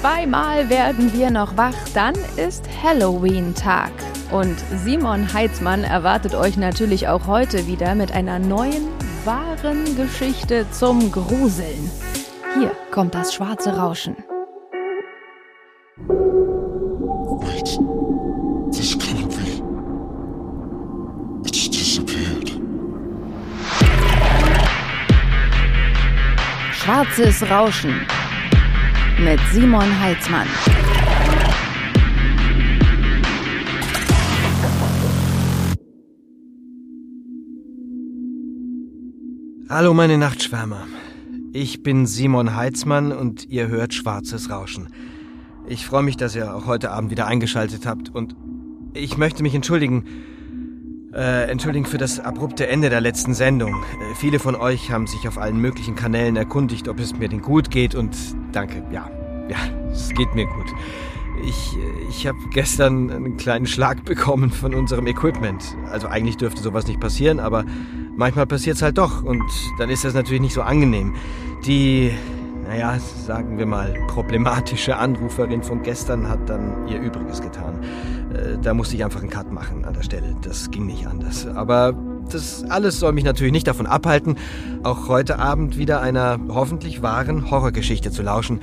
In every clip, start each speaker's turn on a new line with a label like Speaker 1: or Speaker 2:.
Speaker 1: Zweimal werden wir noch wach, dann ist Halloween-Tag. Und Simon Heitzmann erwartet euch natürlich auch heute wieder mit einer neuen, wahren Geschichte zum Gruseln. Hier kommt das schwarze Rauschen. Schwarzes Rauschen mit Simon Heitzmann.
Speaker 2: Hallo meine Nachtschwärmer. Ich bin Simon Heitzmann und ihr hört Schwarzes Rauschen. Ich freue mich, dass ihr auch heute Abend wieder eingeschaltet habt und ich möchte mich entschuldigen. Äh, entschuldigen für das abrupte Ende der letzten Sendung. Äh, viele von euch haben sich auf allen möglichen Kanälen erkundigt, ob es mir denn gut geht und danke, ja. Ja, es geht mir gut. Ich, äh, ich habe gestern einen kleinen Schlag bekommen von unserem Equipment. Also eigentlich dürfte sowas nicht passieren, aber manchmal passiert's halt doch und dann ist das natürlich nicht so angenehm. Die, naja, sagen wir mal, problematische Anruferin von gestern hat dann ihr Übriges getan. Äh, Da musste ich einfach einen Cut machen an der Stelle. Das ging nicht anders. Aber das alles soll mich natürlich nicht davon abhalten, auch heute Abend wieder einer hoffentlich wahren Horrorgeschichte zu lauschen.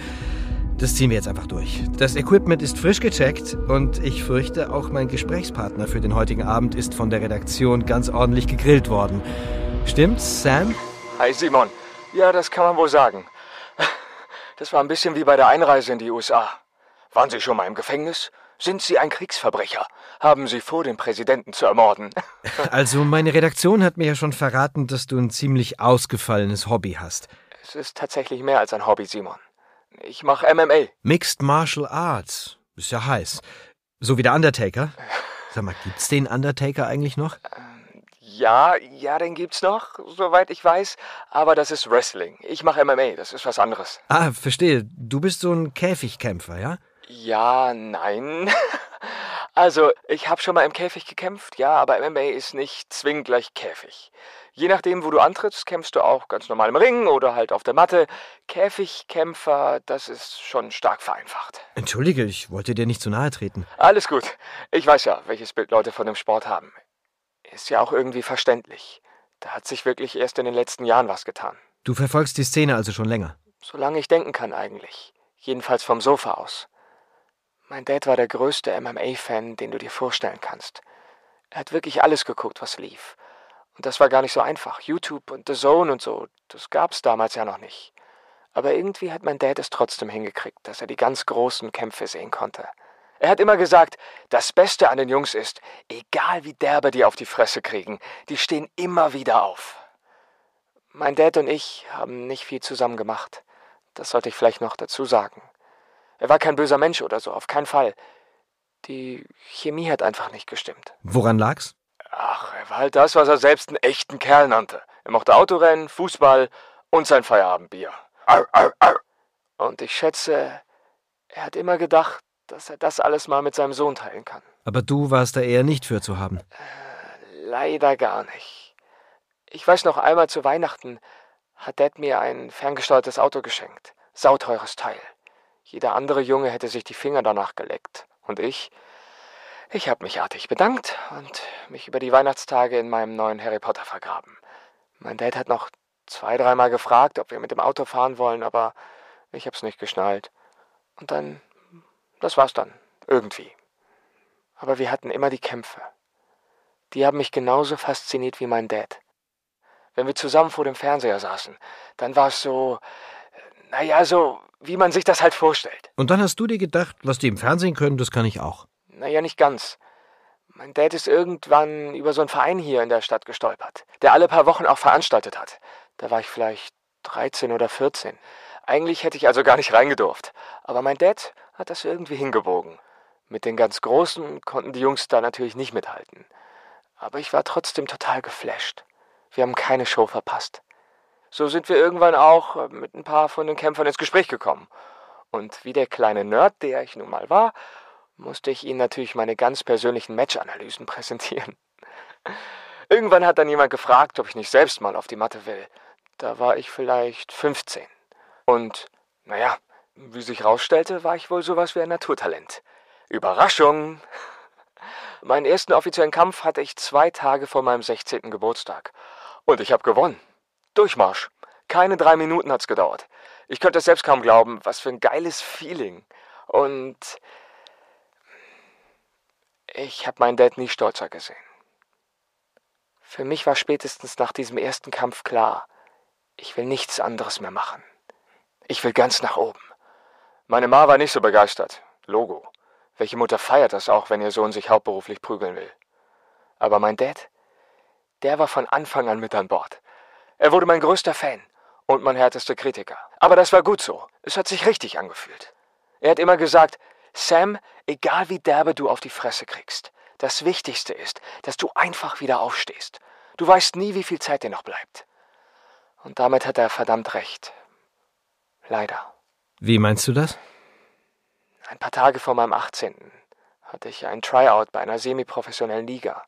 Speaker 2: Das ziehen wir jetzt einfach durch. Das Equipment ist frisch gecheckt und ich fürchte, auch mein Gesprächspartner für den heutigen Abend ist von der Redaktion ganz ordentlich gegrillt worden. Stimmt's, Sam?
Speaker 3: Hi Simon. Ja, das kann man wohl sagen. Das war ein bisschen wie bei der Einreise in die USA. Waren Sie schon mal im Gefängnis? Sind Sie ein Kriegsverbrecher? Haben Sie vor, den Präsidenten zu ermorden?
Speaker 2: Also, meine Redaktion hat mir ja schon verraten, dass du ein ziemlich ausgefallenes Hobby hast.
Speaker 3: Es ist tatsächlich mehr als ein Hobby, Simon. Ich mache MMA.
Speaker 2: Mixed Martial Arts. Ist ja heiß. So wie der Undertaker. Sag mal, gibt's den Undertaker eigentlich noch?
Speaker 3: Ja, ja, den gibt's noch, soweit ich weiß. Aber das ist Wrestling. Ich mache MMA, das ist was anderes.
Speaker 2: Ah, verstehe. Du bist so ein Käfigkämpfer, ja?
Speaker 3: Ja, nein. Also, ich habe schon mal im Käfig gekämpft, ja, aber MMA ist nicht zwingend gleich Käfig. Je nachdem, wo du antrittst, kämpfst du auch ganz normal im Ring oder halt auf der Matte. Käfigkämpfer, das ist schon stark vereinfacht.
Speaker 2: Entschuldige, ich wollte dir nicht zu nahe treten.
Speaker 3: Alles gut. Ich weiß ja, welches Bild Leute von dem Sport haben. Ist ja auch irgendwie verständlich. Da hat sich wirklich erst in den letzten Jahren was getan.
Speaker 2: Du verfolgst die Szene also schon länger.
Speaker 3: Solange ich denken kann eigentlich. Jedenfalls vom Sofa aus. Mein Dad war der größte MMA-Fan, den du dir vorstellen kannst. Er hat wirklich alles geguckt, was lief. Und das war gar nicht so einfach. YouTube und The Zone und so, das gab's damals ja noch nicht. Aber irgendwie hat mein Dad es trotzdem hingekriegt, dass er die ganz großen Kämpfe sehen konnte. Er hat immer gesagt, das Beste an den Jungs ist, egal wie derbe die auf die Fresse kriegen, die stehen immer wieder auf. Mein Dad und ich haben nicht viel zusammen gemacht. Das sollte ich vielleicht noch dazu sagen. Er war kein böser Mensch oder so, auf keinen Fall. Die Chemie hat einfach nicht gestimmt.
Speaker 2: Woran lag's?
Speaker 3: Ach, er war halt das, was er selbst einen echten Kerl nannte. Er mochte Autorennen, Fußball und sein Feierabendbier. Arr, arr, arr. Und ich schätze, er hat immer gedacht, dass er das alles mal mit seinem Sohn teilen kann.
Speaker 2: Aber du warst da eher nicht für zu haben.
Speaker 3: Leider gar nicht. Ich weiß noch einmal zu Weihnachten hat Dad mir ein ferngesteuertes Auto geschenkt. Sauteures Teil. Jeder andere Junge hätte sich die Finger danach geleckt. Und ich? Ich habe mich artig bedankt und mich über die Weihnachtstage in meinem neuen Harry Potter vergraben. Mein Dad hat noch zwei, dreimal gefragt, ob wir mit dem Auto fahren wollen, aber ich hab's nicht geschnallt. Und dann, das war's dann. Irgendwie. Aber wir hatten immer die Kämpfe. Die haben mich genauso fasziniert wie mein Dad. Wenn wir zusammen vor dem Fernseher saßen, dann war es so, äh, naja, so, wie man sich das halt vorstellt.
Speaker 2: Und dann hast du dir gedacht, was die im Fernsehen können, das kann ich auch.
Speaker 3: Naja, nicht ganz. Mein Dad ist irgendwann über so einen Verein hier in der Stadt gestolpert, der alle paar Wochen auch veranstaltet hat. Da war ich vielleicht 13 oder 14. Eigentlich hätte ich also gar nicht reingedurft. Aber mein Dad hat das irgendwie hingebogen. Mit den ganz Großen konnten die Jungs da natürlich nicht mithalten. Aber ich war trotzdem total geflasht. Wir haben keine Show verpasst. So sind wir irgendwann auch äh, mit ein paar von den Kämpfern ins Gespräch gekommen. Und wie der kleine Nerd, der ich nun mal war, musste ich ihnen natürlich meine ganz persönlichen Matchanalysen präsentieren. Irgendwann hat dann jemand gefragt, ob ich nicht selbst mal auf die Matte will. Da war ich vielleicht 15. Und, naja, wie sich herausstellte, war ich wohl sowas wie ein Naturtalent. Überraschung! Meinen ersten offiziellen Kampf hatte ich zwei Tage vor meinem 16. Geburtstag. Und ich habe gewonnen. Durchmarsch. Keine drei Minuten hat's gedauert. Ich könnte es selbst kaum glauben, was für ein geiles Feeling. Und ich habe meinen Dad nie stolzer gesehen. Für mich war spätestens nach diesem ersten Kampf klar, ich will nichts anderes mehr machen. Ich will ganz nach oben. Meine Ma war nicht so begeistert. Logo. Welche Mutter feiert das auch, wenn ihr Sohn sich hauptberuflich prügeln will? Aber mein Dad, der war von Anfang an mit an Bord. Er wurde mein größter Fan und mein härtester Kritiker. Aber das war gut so. Es hat sich richtig angefühlt. Er hat immer gesagt, Sam, egal wie derbe du auf die Fresse kriegst, das Wichtigste ist, dass du einfach wieder aufstehst. Du weißt nie, wie viel Zeit dir noch bleibt. Und damit hat er verdammt recht. Leider.
Speaker 2: Wie meinst du das?
Speaker 3: Ein paar Tage vor meinem 18. hatte ich ein Tryout bei einer semiprofessionellen Liga.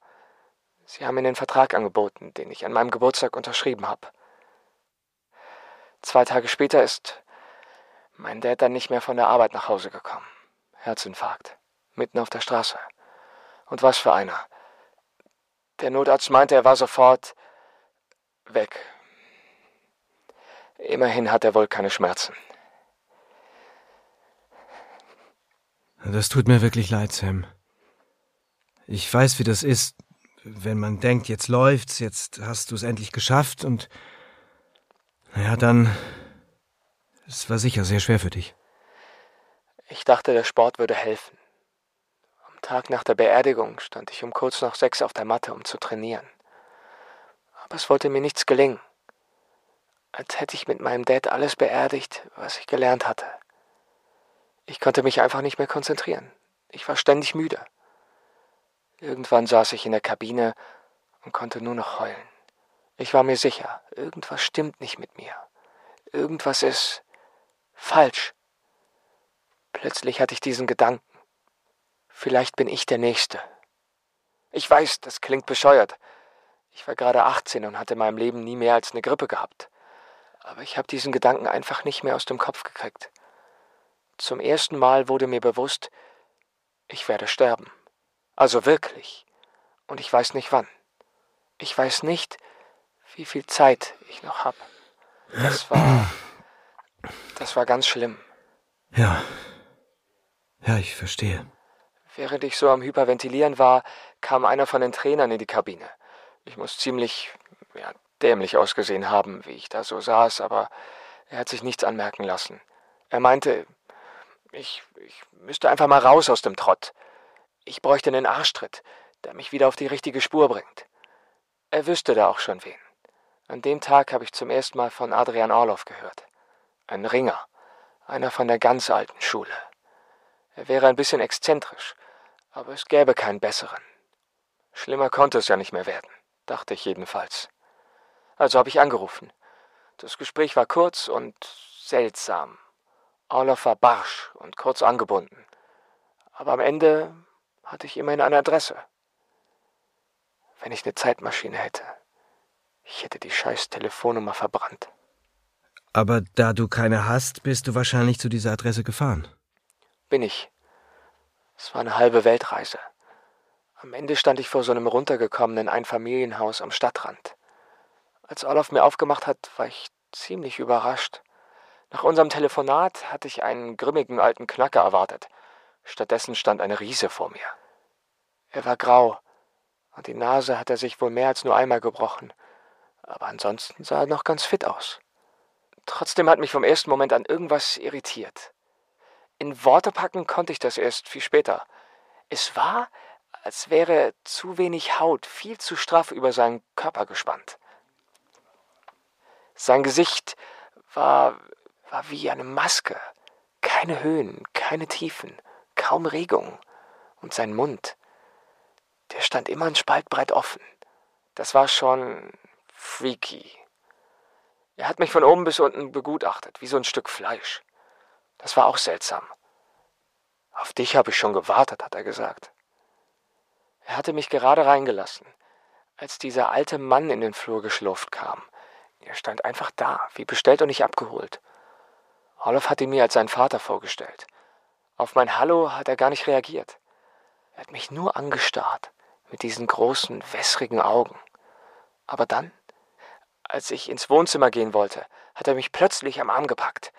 Speaker 3: Sie haben mir den Vertrag angeboten, den ich an meinem Geburtstag unterschrieben habe. Zwei Tage später ist mein Dad dann nicht mehr von der Arbeit nach Hause gekommen. Herzinfarkt. Mitten auf der Straße. Und was für einer. Der Notarzt meinte, er war sofort weg. Immerhin hat er wohl keine Schmerzen.
Speaker 2: Das tut mir wirklich leid, Sam. Ich weiß, wie das ist, wenn man denkt, jetzt läuft's, jetzt hast du es endlich geschafft und ja, dann es war sicher sehr schwer für dich.
Speaker 3: Ich dachte, der Sport würde helfen. Am Tag nach der Beerdigung stand ich um kurz nach sechs auf der Matte, um zu trainieren. Aber es wollte mir nichts gelingen. Als hätte ich mit meinem Dad alles beerdigt, was ich gelernt hatte. Ich konnte mich einfach nicht mehr konzentrieren. Ich war ständig müde. Irgendwann saß ich in der Kabine und konnte nur noch heulen. Ich war mir sicher, irgendwas stimmt nicht mit mir. Irgendwas ist falsch. Plötzlich hatte ich diesen Gedanken. Vielleicht bin ich der Nächste. Ich weiß, das klingt bescheuert. Ich war gerade 18 und hatte in meinem Leben nie mehr als eine Grippe gehabt. Aber ich habe diesen Gedanken einfach nicht mehr aus dem Kopf gekriegt. Zum ersten Mal wurde mir bewusst, ich werde sterben. Also wirklich. Und ich weiß nicht wann. Ich weiß nicht, wie viel Zeit ich noch habe. Das war. Das war ganz schlimm.
Speaker 2: Ja. Ja, ich verstehe.
Speaker 3: Während ich so am Hyperventilieren war, kam einer von den Trainern in die Kabine. Ich muss ziemlich ja, dämlich ausgesehen haben, wie ich da so saß, aber er hat sich nichts anmerken lassen. Er meinte, ich, ich müsste einfach mal raus aus dem Trott. Ich bräuchte einen Arschtritt, der mich wieder auf die richtige Spur bringt. Er wüsste da auch schon wen. An dem Tag habe ich zum ersten Mal von Adrian Orlov gehört. Ein Ringer, einer von der ganz alten Schule. Er wäre ein bisschen exzentrisch, aber es gäbe keinen besseren. Schlimmer konnte es ja nicht mehr werden, dachte ich jedenfalls. Also habe ich angerufen. Das Gespräch war kurz und seltsam. Orloff war barsch und kurz angebunden. Aber am Ende hatte ich immerhin eine Adresse. Wenn ich eine Zeitmaschine hätte, ich hätte die scheiß Telefonnummer verbrannt.
Speaker 2: Aber da du keine hast, bist du wahrscheinlich zu dieser Adresse gefahren.
Speaker 3: Bin ich. Es war eine halbe Weltreise. Am Ende stand ich vor so einem runtergekommenen Einfamilienhaus am Stadtrand. Als Olaf mir aufgemacht hat, war ich ziemlich überrascht. Nach unserem Telefonat hatte ich einen grimmigen alten Knacker erwartet. Stattdessen stand ein Riese vor mir. Er war grau, und die Nase hat er sich wohl mehr als nur einmal gebrochen, aber ansonsten sah er noch ganz fit aus. Trotzdem hat mich vom ersten Moment an irgendwas irritiert. In Worte packen konnte ich das erst viel später. Es war, als wäre zu wenig Haut viel zu straff über seinen Körper gespannt. Sein Gesicht war war wie eine Maske. Keine Höhen, keine Tiefen, kaum Regung. Und sein Mund, der stand immer ein Spalt breit offen. Das war schon freaky. Er hat mich von oben bis unten begutachtet, wie so ein Stück Fleisch. Das war auch seltsam. Auf dich habe ich schon gewartet, hat er gesagt. Er hatte mich gerade reingelassen, als dieser alte Mann in den Flur geschlurft kam. Er stand einfach da, wie bestellt und nicht abgeholt. Olaf hat ihn mir als seinen Vater vorgestellt. Auf mein Hallo hat er gar nicht reagiert. Er hat mich nur angestarrt, mit diesen großen, wässrigen Augen. Aber dann, als ich ins Wohnzimmer gehen wollte, hat er mich plötzlich am Arm gepackt.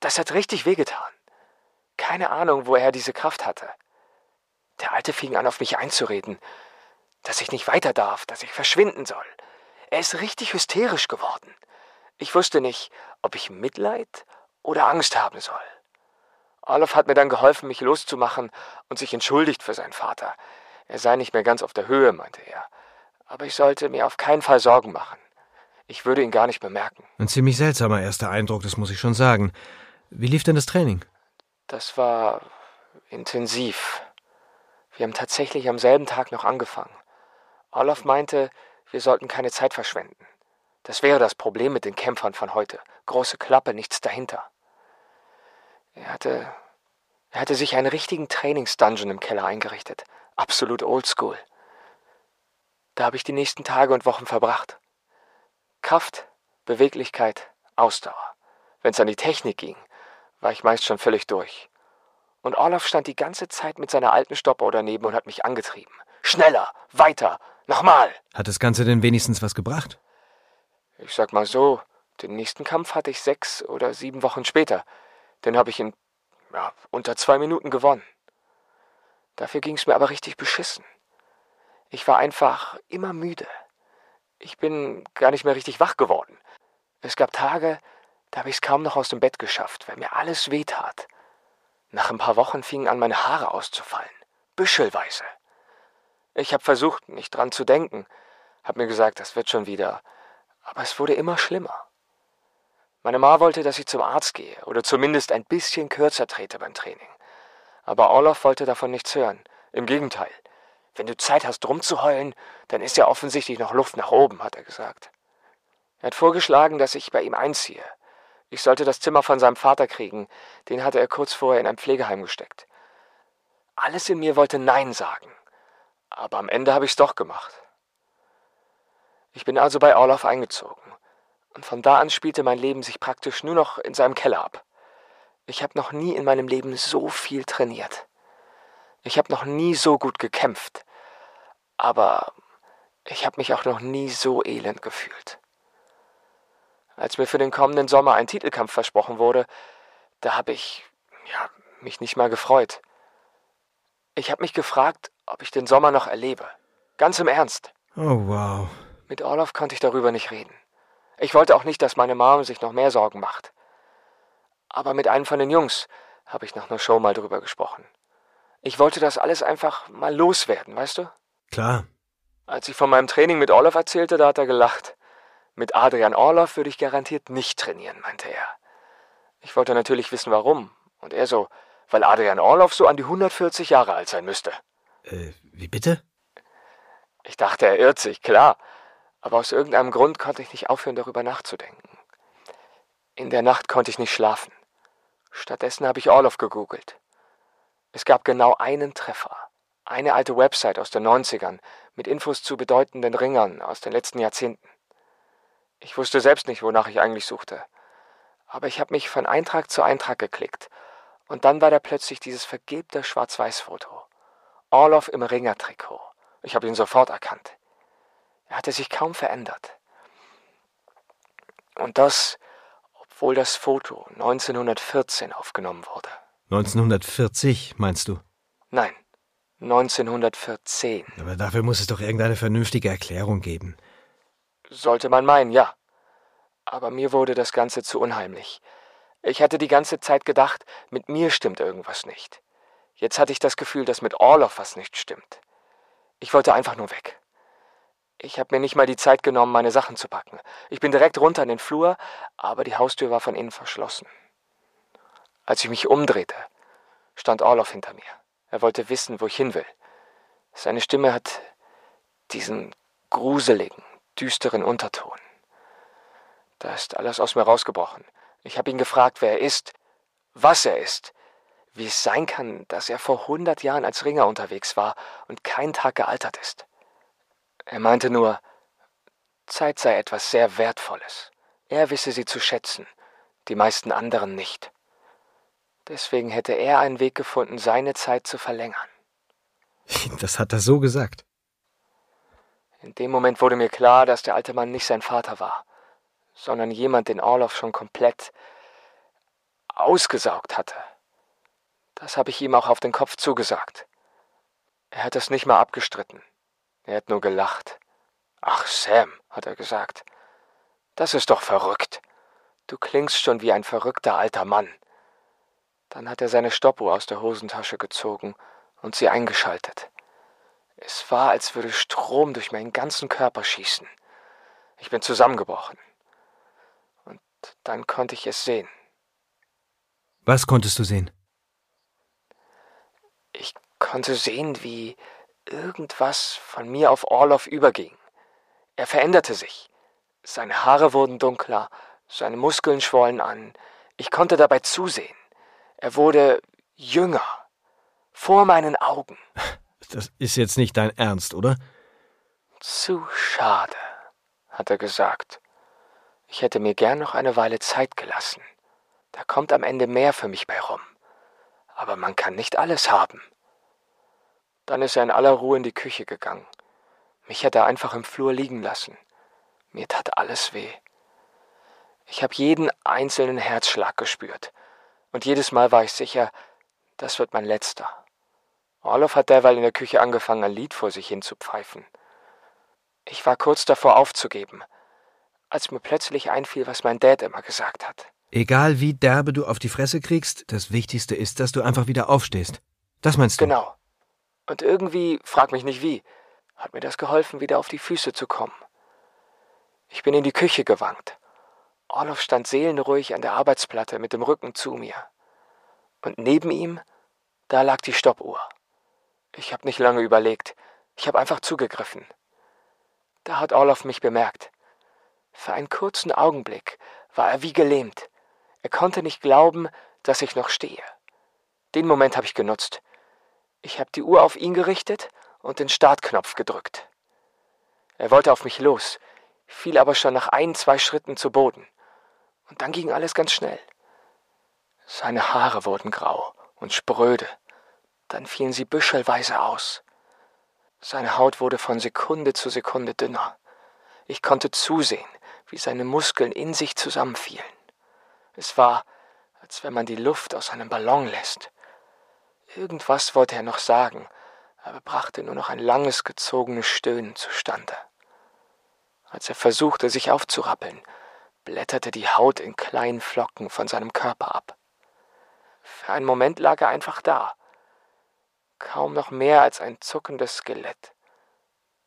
Speaker 3: Das hat richtig wehgetan. Keine Ahnung, woher er diese Kraft hatte. Der Alte fing an, auf mich einzureden, dass ich nicht weiter darf, dass ich verschwinden soll. Er ist richtig hysterisch geworden. Ich wusste nicht, ob ich Mitleid oder Angst haben soll. Olaf hat mir dann geholfen, mich loszumachen und sich entschuldigt für seinen Vater. Er sei nicht mehr ganz auf der Höhe, meinte er. Aber ich sollte mir auf keinen Fall Sorgen machen. Ich würde ihn gar nicht bemerken.
Speaker 2: Ein ziemlich seltsamer erster Eindruck, das muss ich schon sagen. Wie lief denn das Training?
Speaker 3: Das war intensiv. Wir haben tatsächlich am selben Tag noch angefangen. Olaf meinte, wir sollten keine Zeit verschwenden. Das wäre das Problem mit den Kämpfern von heute. Große Klappe, nichts dahinter. Er hatte, er hatte sich einen richtigen Trainingsdungeon im Keller eingerichtet. Absolut oldschool. Da habe ich die nächsten Tage und Wochen verbracht. Kraft, Beweglichkeit, Ausdauer. Wenn es an die Technik ging, war ich meist schon völlig durch. Und Olaf stand die ganze Zeit mit seiner alten Stoppuhr daneben und hat mich angetrieben. Schneller, weiter, nochmal.
Speaker 2: Hat das Ganze denn wenigstens was gebracht?
Speaker 3: Ich sag mal so, den nächsten Kampf hatte ich sechs oder sieben Wochen später. Den habe ich in ja, unter zwei Minuten gewonnen. Dafür ging's mir aber richtig beschissen. Ich war einfach immer müde. Ich bin gar nicht mehr richtig wach geworden. Es gab Tage, da habe ich es kaum noch aus dem Bett geschafft, weil mir alles wehtat. Nach ein paar Wochen fingen an, meine Haare auszufallen. Büschelweise. Ich habe versucht, nicht dran zu denken, hab mir gesagt, das wird schon wieder. Aber es wurde immer schlimmer. Meine Ma wollte, dass ich zum Arzt gehe oder zumindest ein bisschen kürzer trete beim Training. Aber Olaf wollte davon nichts hören. Im Gegenteil. Wenn du Zeit hast, rumzuheulen, dann ist ja offensichtlich noch Luft nach oben, hat er gesagt. Er hat vorgeschlagen, dass ich bei ihm einziehe. Ich sollte das Zimmer von seinem Vater kriegen, den hatte er kurz vorher in ein Pflegeheim gesteckt. Alles in mir wollte Nein sagen, aber am Ende habe ich es doch gemacht. Ich bin also bei Olaf eingezogen, und von da an spielte mein Leben sich praktisch nur noch in seinem Keller ab. Ich habe noch nie in meinem Leben so viel trainiert. Ich habe noch nie so gut gekämpft, aber ich habe mich auch noch nie so elend gefühlt. Als mir für den kommenden Sommer ein Titelkampf versprochen wurde, da habe ich ja, mich nicht mal gefreut. Ich habe mich gefragt, ob ich den Sommer noch erlebe. Ganz im Ernst.
Speaker 2: Oh, wow.
Speaker 3: Mit Olaf konnte ich darüber nicht reden. Ich wollte auch nicht, dass meine Mom sich noch mehr Sorgen macht. Aber mit einem von den Jungs habe ich nach einer Show mal drüber gesprochen. Ich wollte das alles einfach mal loswerden, weißt du?
Speaker 2: Klar.
Speaker 3: Als ich von meinem Training mit Olaf erzählte, da hat er gelacht. Mit Adrian Orloff würde ich garantiert nicht trainieren, meinte er. Ich wollte natürlich wissen, warum. Und er so, weil Adrian Orloff so an die 140 Jahre alt sein müsste.
Speaker 2: Äh, wie bitte?
Speaker 3: Ich dachte, er irrt sich, klar. Aber aus irgendeinem Grund konnte ich nicht aufhören, darüber nachzudenken. In der Nacht konnte ich nicht schlafen. Stattdessen habe ich Orloff gegoogelt. Es gab genau einen Treffer. Eine alte Website aus den 90ern mit Infos zu bedeutenden Ringern aus den letzten Jahrzehnten. Ich wusste selbst nicht, wonach ich eigentlich suchte. Aber ich habe mich von Eintrag zu Eintrag geklickt. Und dann war da plötzlich dieses vergebte Schwarz-Weiß-Foto. Orloff im Ringertrikot. Ich habe ihn sofort erkannt. Er hatte sich kaum verändert. Und das, obwohl das Foto 1914 aufgenommen wurde.
Speaker 2: 1940, meinst du?
Speaker 3: Nein, 1914.
Speaker 2: Aber dafür muss es doch irgendeine vernünftige Erklärung geben.
Speaker 3: Sollte man meinen, ja. Aber mir wurde das Ganze zu unheimlich. Ich hatte die ganze Zeit gedacht, mit mir stimmt irgendwas nicht. Jetzt hatte ich das Gefühl, dass mit Orloff was nicht stimmt. Ich wollte einfach nur weg. Ich habe mir nicht mal die Zeit genommen, meine Sachen zu packen. Ich bin direkt runter in den Flur, aber die Haustür war von innen verschlossen. Als ich mich umdrehte, stand Orloff hinter mir. Er wollte wissen, wo ich hin will. Seine Stimme hat diesen gruseligen, düsteren Unterton. Da ist alles aus mir rausgebrochen. Ich habe ihn gefragt, wer er ist, was er ist, wie es sein kann, dass er vor hundert Jahren als Ringer unterwegs war und keinen Tag gealtert ist. Er meinte nur, Zeit sei etwas sehr Wertvolles. Er wisse sie zu schätzen, die meisten anderen nicht. Deswegen hätte er einen Weg gefunden, seine Zeit zu verlängern.
Speaker 2: Das hat er so gesagt.
Speaker 3: In dem Moment wurde mir klar, dass der alte Mann nicht sein Vater war, sondern jemand, den Orloff schon komplett ausgesaugt hatte. Das habe ich ihm auch auf den Kopf zugesagt. Er hat es nicht mal abgestritten. Er hat nur gelacht. Ach, Sam, hat er gesagt. Das ist doch verrückt. Du klingst schon wie ein verrückter alter Mann. Dann hat er seine Stoppuhr aus der Hosentasche gezogen und sie eingeschaltet. Es war, als würde Strom durch meinen ganzen Körper schießen. Ich bin zusammengebrochen. Und dann konnte ich es sehen.
Speaker 2: Was konntest du sehen?
Speaker 3: Ich konnte sehen, wie irgendwas von mir auf Orloff überging. Er veränderte sich. Seine Haare wurden dunkler, seine Muskeln schwollen an. Ich konnte dabei zusehen. Er wurde jünger. Vor meinen Augen.
Speaker 2: Das ist jetzt nicht dein Ernst, oder?
Speaker 3: Zu schade, hat er gesagt. Ich hätte mir gern noch eine Weile Zeit gelassen. Da kommt am Ende mehr für mich bei rum. Aber man kann nicht alles haben. Dann ist er in aller Ruhe in die Küche gegangen. Mich hat er einfach im Flur liegen lassen. Mir tat alles weh. Ich habe jeden einzelnen Herzschlag gespürt. Und jedes Mal war ich sicher, das wird mein letzter. Orloff hat derweil in der Küche angefangen, ein Lied vor sich hin zu pfeifen. Ich war kurz davor aufzugeben, als mir plötzlich einfiel, was mein Dad immer gesagt hat.
Speaker 2: Egal wie derbe du auf die Fresse kriegst, das Wichtigste ist, dass du einfach wieder aufstehst. Das meinst du?
Speaker 3: Genau. Und irgendwie, frag mich nicht wie, hat mir das geholfen, wieder auf die Füße zu kommen. Ich bin in die Küche gewankt. Orloff stand seelenruhig an der Arbeitsplatte mit dem Rücken zu mir. Und neben ihm, da lag die Stoppuhr. Ich habe nicht lange überlegt. Ich habe einfach zugegriffen. Da hat Orloff mich bemerkt. Für einen kurzen Augenblick war er wie gelähmt. Er konnte nicht glauben, dass ich noch stehe. Den Moment habe ich genutzt. Ich habe die Uhr auf ihn gerichtet und den Startknopf gedrückt. Er wollte auf mich los, fiel aber schon nach ein, zwei Schritten zu Boden. Und dann ging alles ganz schnell. Seine Haare wurden grau und spröde, dann fielen sie büschelweise aus. Seine Haut wurde von Sekunde zu Sekunde dünner. Ich konnte zusehen, wie seine Muskeln in sich zusammenfielen. Es war, als wenn man die Luft aus einem Ballon lässt. Irgendwas wollte er noch sagen, aber brachte nur noch ein langes, gezogenes Stöhnen zustande. Als er versuchte, sich aufzurappeln, blätterte die Haut in kleinen Flocken von seinem Körper ab. Für einen Moment lag er einfach da, kaum noch mehr als ein zuckendes Skelett.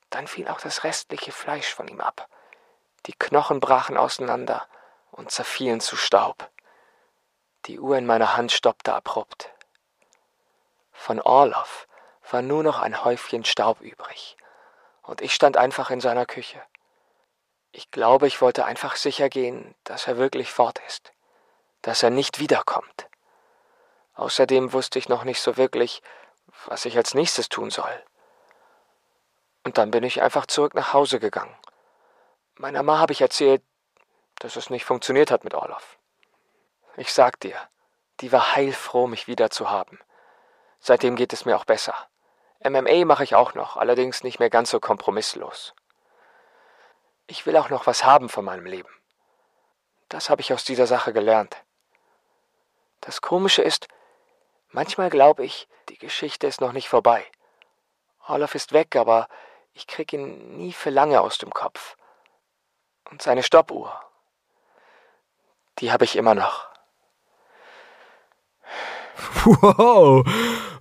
Speaker 3: Dann fiel auch das restliche Fleisch von ihm ab. Die Knochen brachen auseinander und zerfielen zu Staub. Die Uhr in meiner Hand stoppte abrupt. Von Orloff war nur noch ein Häufchen Staub übrig, und ich stand einfach in seiner Küche. Ich glaube, ich wollte einfach sicher gehen, dass er wirklich fort ist, dass er nicht wiederkommt. Außerdem wusste ich noch nicht so wirklich, was ich als nächstes tun soll. Und dann bin ich einfach zurück nach Hause gegangen. Meiner Ma habe ich erzählt, dass es nicht funktioniert hat mit Orloff. Ich sag dir, die war heilfroh, mich wieder zu haben. Seitdem geht es mir auch besser. MMA mache ich auch noch, allerdings nicht mehr ganz so kompromisslos. Ich will auch noch was haben von meinem Leben. Das habe ich aus dieser Sache gelernt. Das Komische ist, manchmal glaube ich, die Geschichte ist noch nicht vorbei. Olaf ist weg, aber ich krieg ihn nie für lange aus dem Kopf. Und seine Stoppuhr, die habe ich immer noch.
Speaker 2: Wow,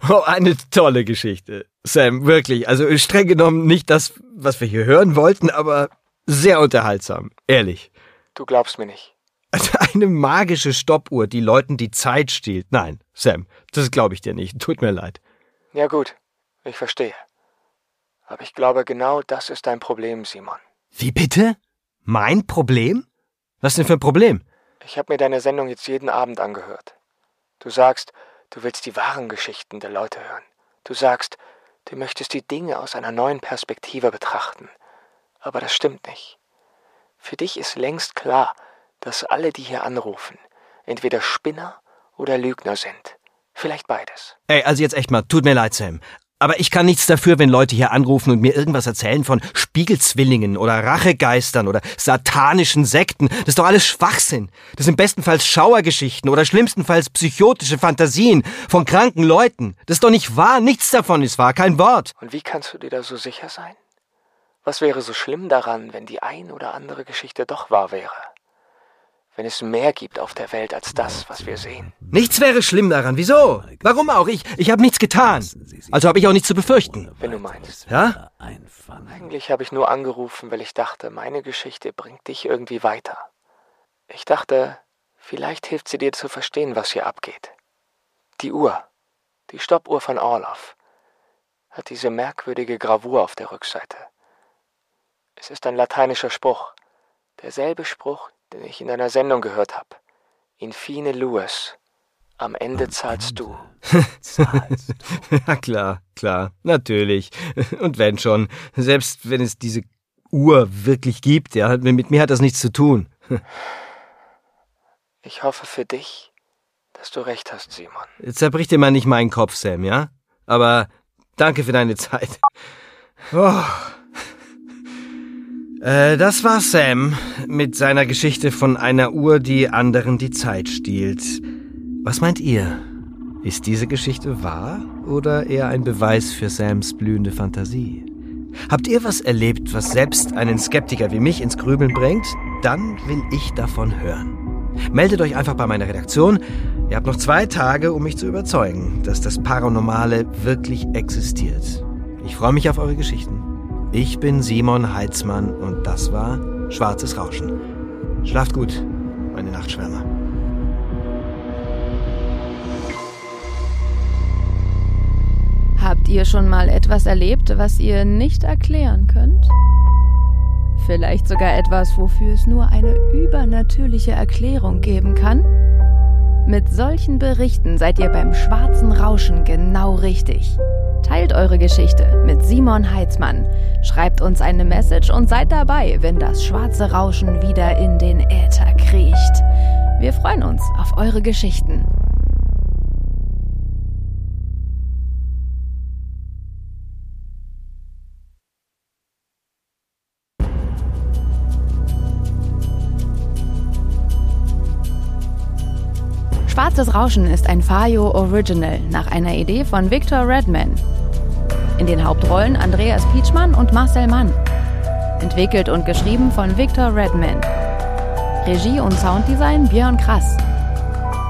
Speaker 2: oh, eine tolle Geschichte. Sam, wirklich. Also streng genommen nicht das, was wir hier hören wollten, aber sehr unterhaltsam, ehrlich.
Speaker 3: Du glaubst mir nicht.
Speaker 2: Also eine magische Stoppuhr, die Leuten die Zeit stiehlt. Nein, Sam, das glaube ich dir nicht. Tut mir leid.
Speaker 3: Ja gut, ich verstehe. Aber ich glaube, genau das ist dein Problem, Simon.
Speaker 2: Wie bitte? Mein Problem? Was denn für ein Problem?
Speaker 3: Ich habe mir deine Sendung jetzt jeden Abend angehört. Du sagst, du willst die wahren Geschichten der Leute hören. Du sagst, du möchtest die Dinge aus einer neuen Perspektive betrachten. Aber das stimmt nicht. Für dich ist längst klar, dass alle, die hier anrufen, entweder Spinner oder Lügner sind. Vielleicht beides.
Speaker 2: Ey, also jetzt echt mal, tut mir leid, Sam. Aber ich kann nichts dafür, wenn Leute hier anrufen und mir irgendwas erzählen von Spiegelzwillingen oder Rachegeistern oder satanischen Sekten. Das ist doch alles Schwachsinn. Das sind bestenfalls Schauergeschichten oder schlimmstenfalls psychotische Fantasien von kranken Leuten. Das ist doch nicht wahr. Nichts davon ist wahr. Kein Wort.
Speaker 3: Und wie kannst du dir da so sicher sein? Was wäre so schlimm daran, wenn die ein oder andere Geschichte doch wahr wäre? Wenn es mehr gibt auf der Welt als das, was wir sehen.
Speaker 2: Nichts wäre schlimm daran. Wieso? Warum auch? Ich, ich habe nichts getan. Also habe ich auch nichts zu befürchten.
Speaker 3: Wenn du meinst.
Speaker 2: Ja?
Speaker 3: Eigentlich habe ich nur angerufen, weil ich dachte, meine Geschichte bringt dich irgendwie weiter. Ich dachte, vielleicht hilft sie dir zu verstehen, was hier abgeht. Die Uhr, die Stoppuhr von Orloff, hat diese merkwürdige Gravur auf der Rückseite. Es ist ein lateinischer Spruch. Derselbe Spruch, den ich in einer Sendung gehört habe. Infine Lewis. Am Ende zahlst du.
Speaker 2: zahlst du. ja, klar, klar, natürlich. Und wenn schon, selbst wenn es diese Uhr wirklich gibt, ja, mit mir hat das nichts zu tun.
Speaker 3: ich hoffe für dich, dass du recht hast, Simon.
Speaker 2: Jetzt zerbricht dir mal nicht meinen Kopf, Sam, ja? Aber danke für deine Zeit. Oh. Äh, das war Sam mit seiner Geschichte von einer Uhr, die anderen die Zeit stiehlt. Was meint ihr? Ist diese Geschichte wahr oder eher ein Beweis für Sams blühende Fantasie? Habt ihr was erlebt, was selbst einen Skeptiker wie mich ins Grübeln bringt? Dann will ich davon hören. Meldet euch einfach bei meiner Redaktion. Ihr habt noch zwei Tage, um mich zu überzeugen, dass das Paranormale wirklich existiert. Ich freue mich auf eure Geschichten. Ich bin Simon Heitzmann und das war Schwarzes Rauschen. Schlaft gut, meine Nachtschwärmer.
Speaker 1: Habt ihr schon mal etwas erlebt, was ihr nicht erklären könnt? Vielleicht sogar etwas, wofür es nur eine übernatürliche Erklärung geben kann? Mit solchen Berichten seid ihr beim schwarzen Rauschen genau richtig. Teilt eure Geschichte mit Simon Heitzmann. Schreibt uns eine Message und seid dabei, wenn das schwarze Rauschen wieder in den Äther kriecht. Wir freuen uns auf eure Geschichten. Schwarzes Rauschen ist ein Fayo Original nach einer Idee von Victor Redman. In den Hauptrollen Andreas Pietschmann und Marcel Mann. Entwickelt und geschrieben von Victor Redman. Regie und Sounddesign Björn Krass.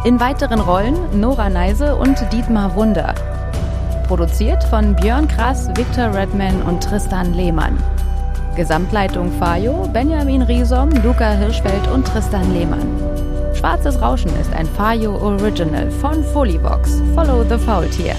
Speaker 1: In weiteren Rollen Nora Neise und Dietmar Wunder. Produziert von Björn Krass, Victor Redman und Tristan Lehmann. Gesamtleitung Fayo, Benjamin Riesom, Luca Hirschfeld und Tristan Lehmann. Schwarzes Rauschen ist ein Fayo Original von Folivox. Follow the Faultier.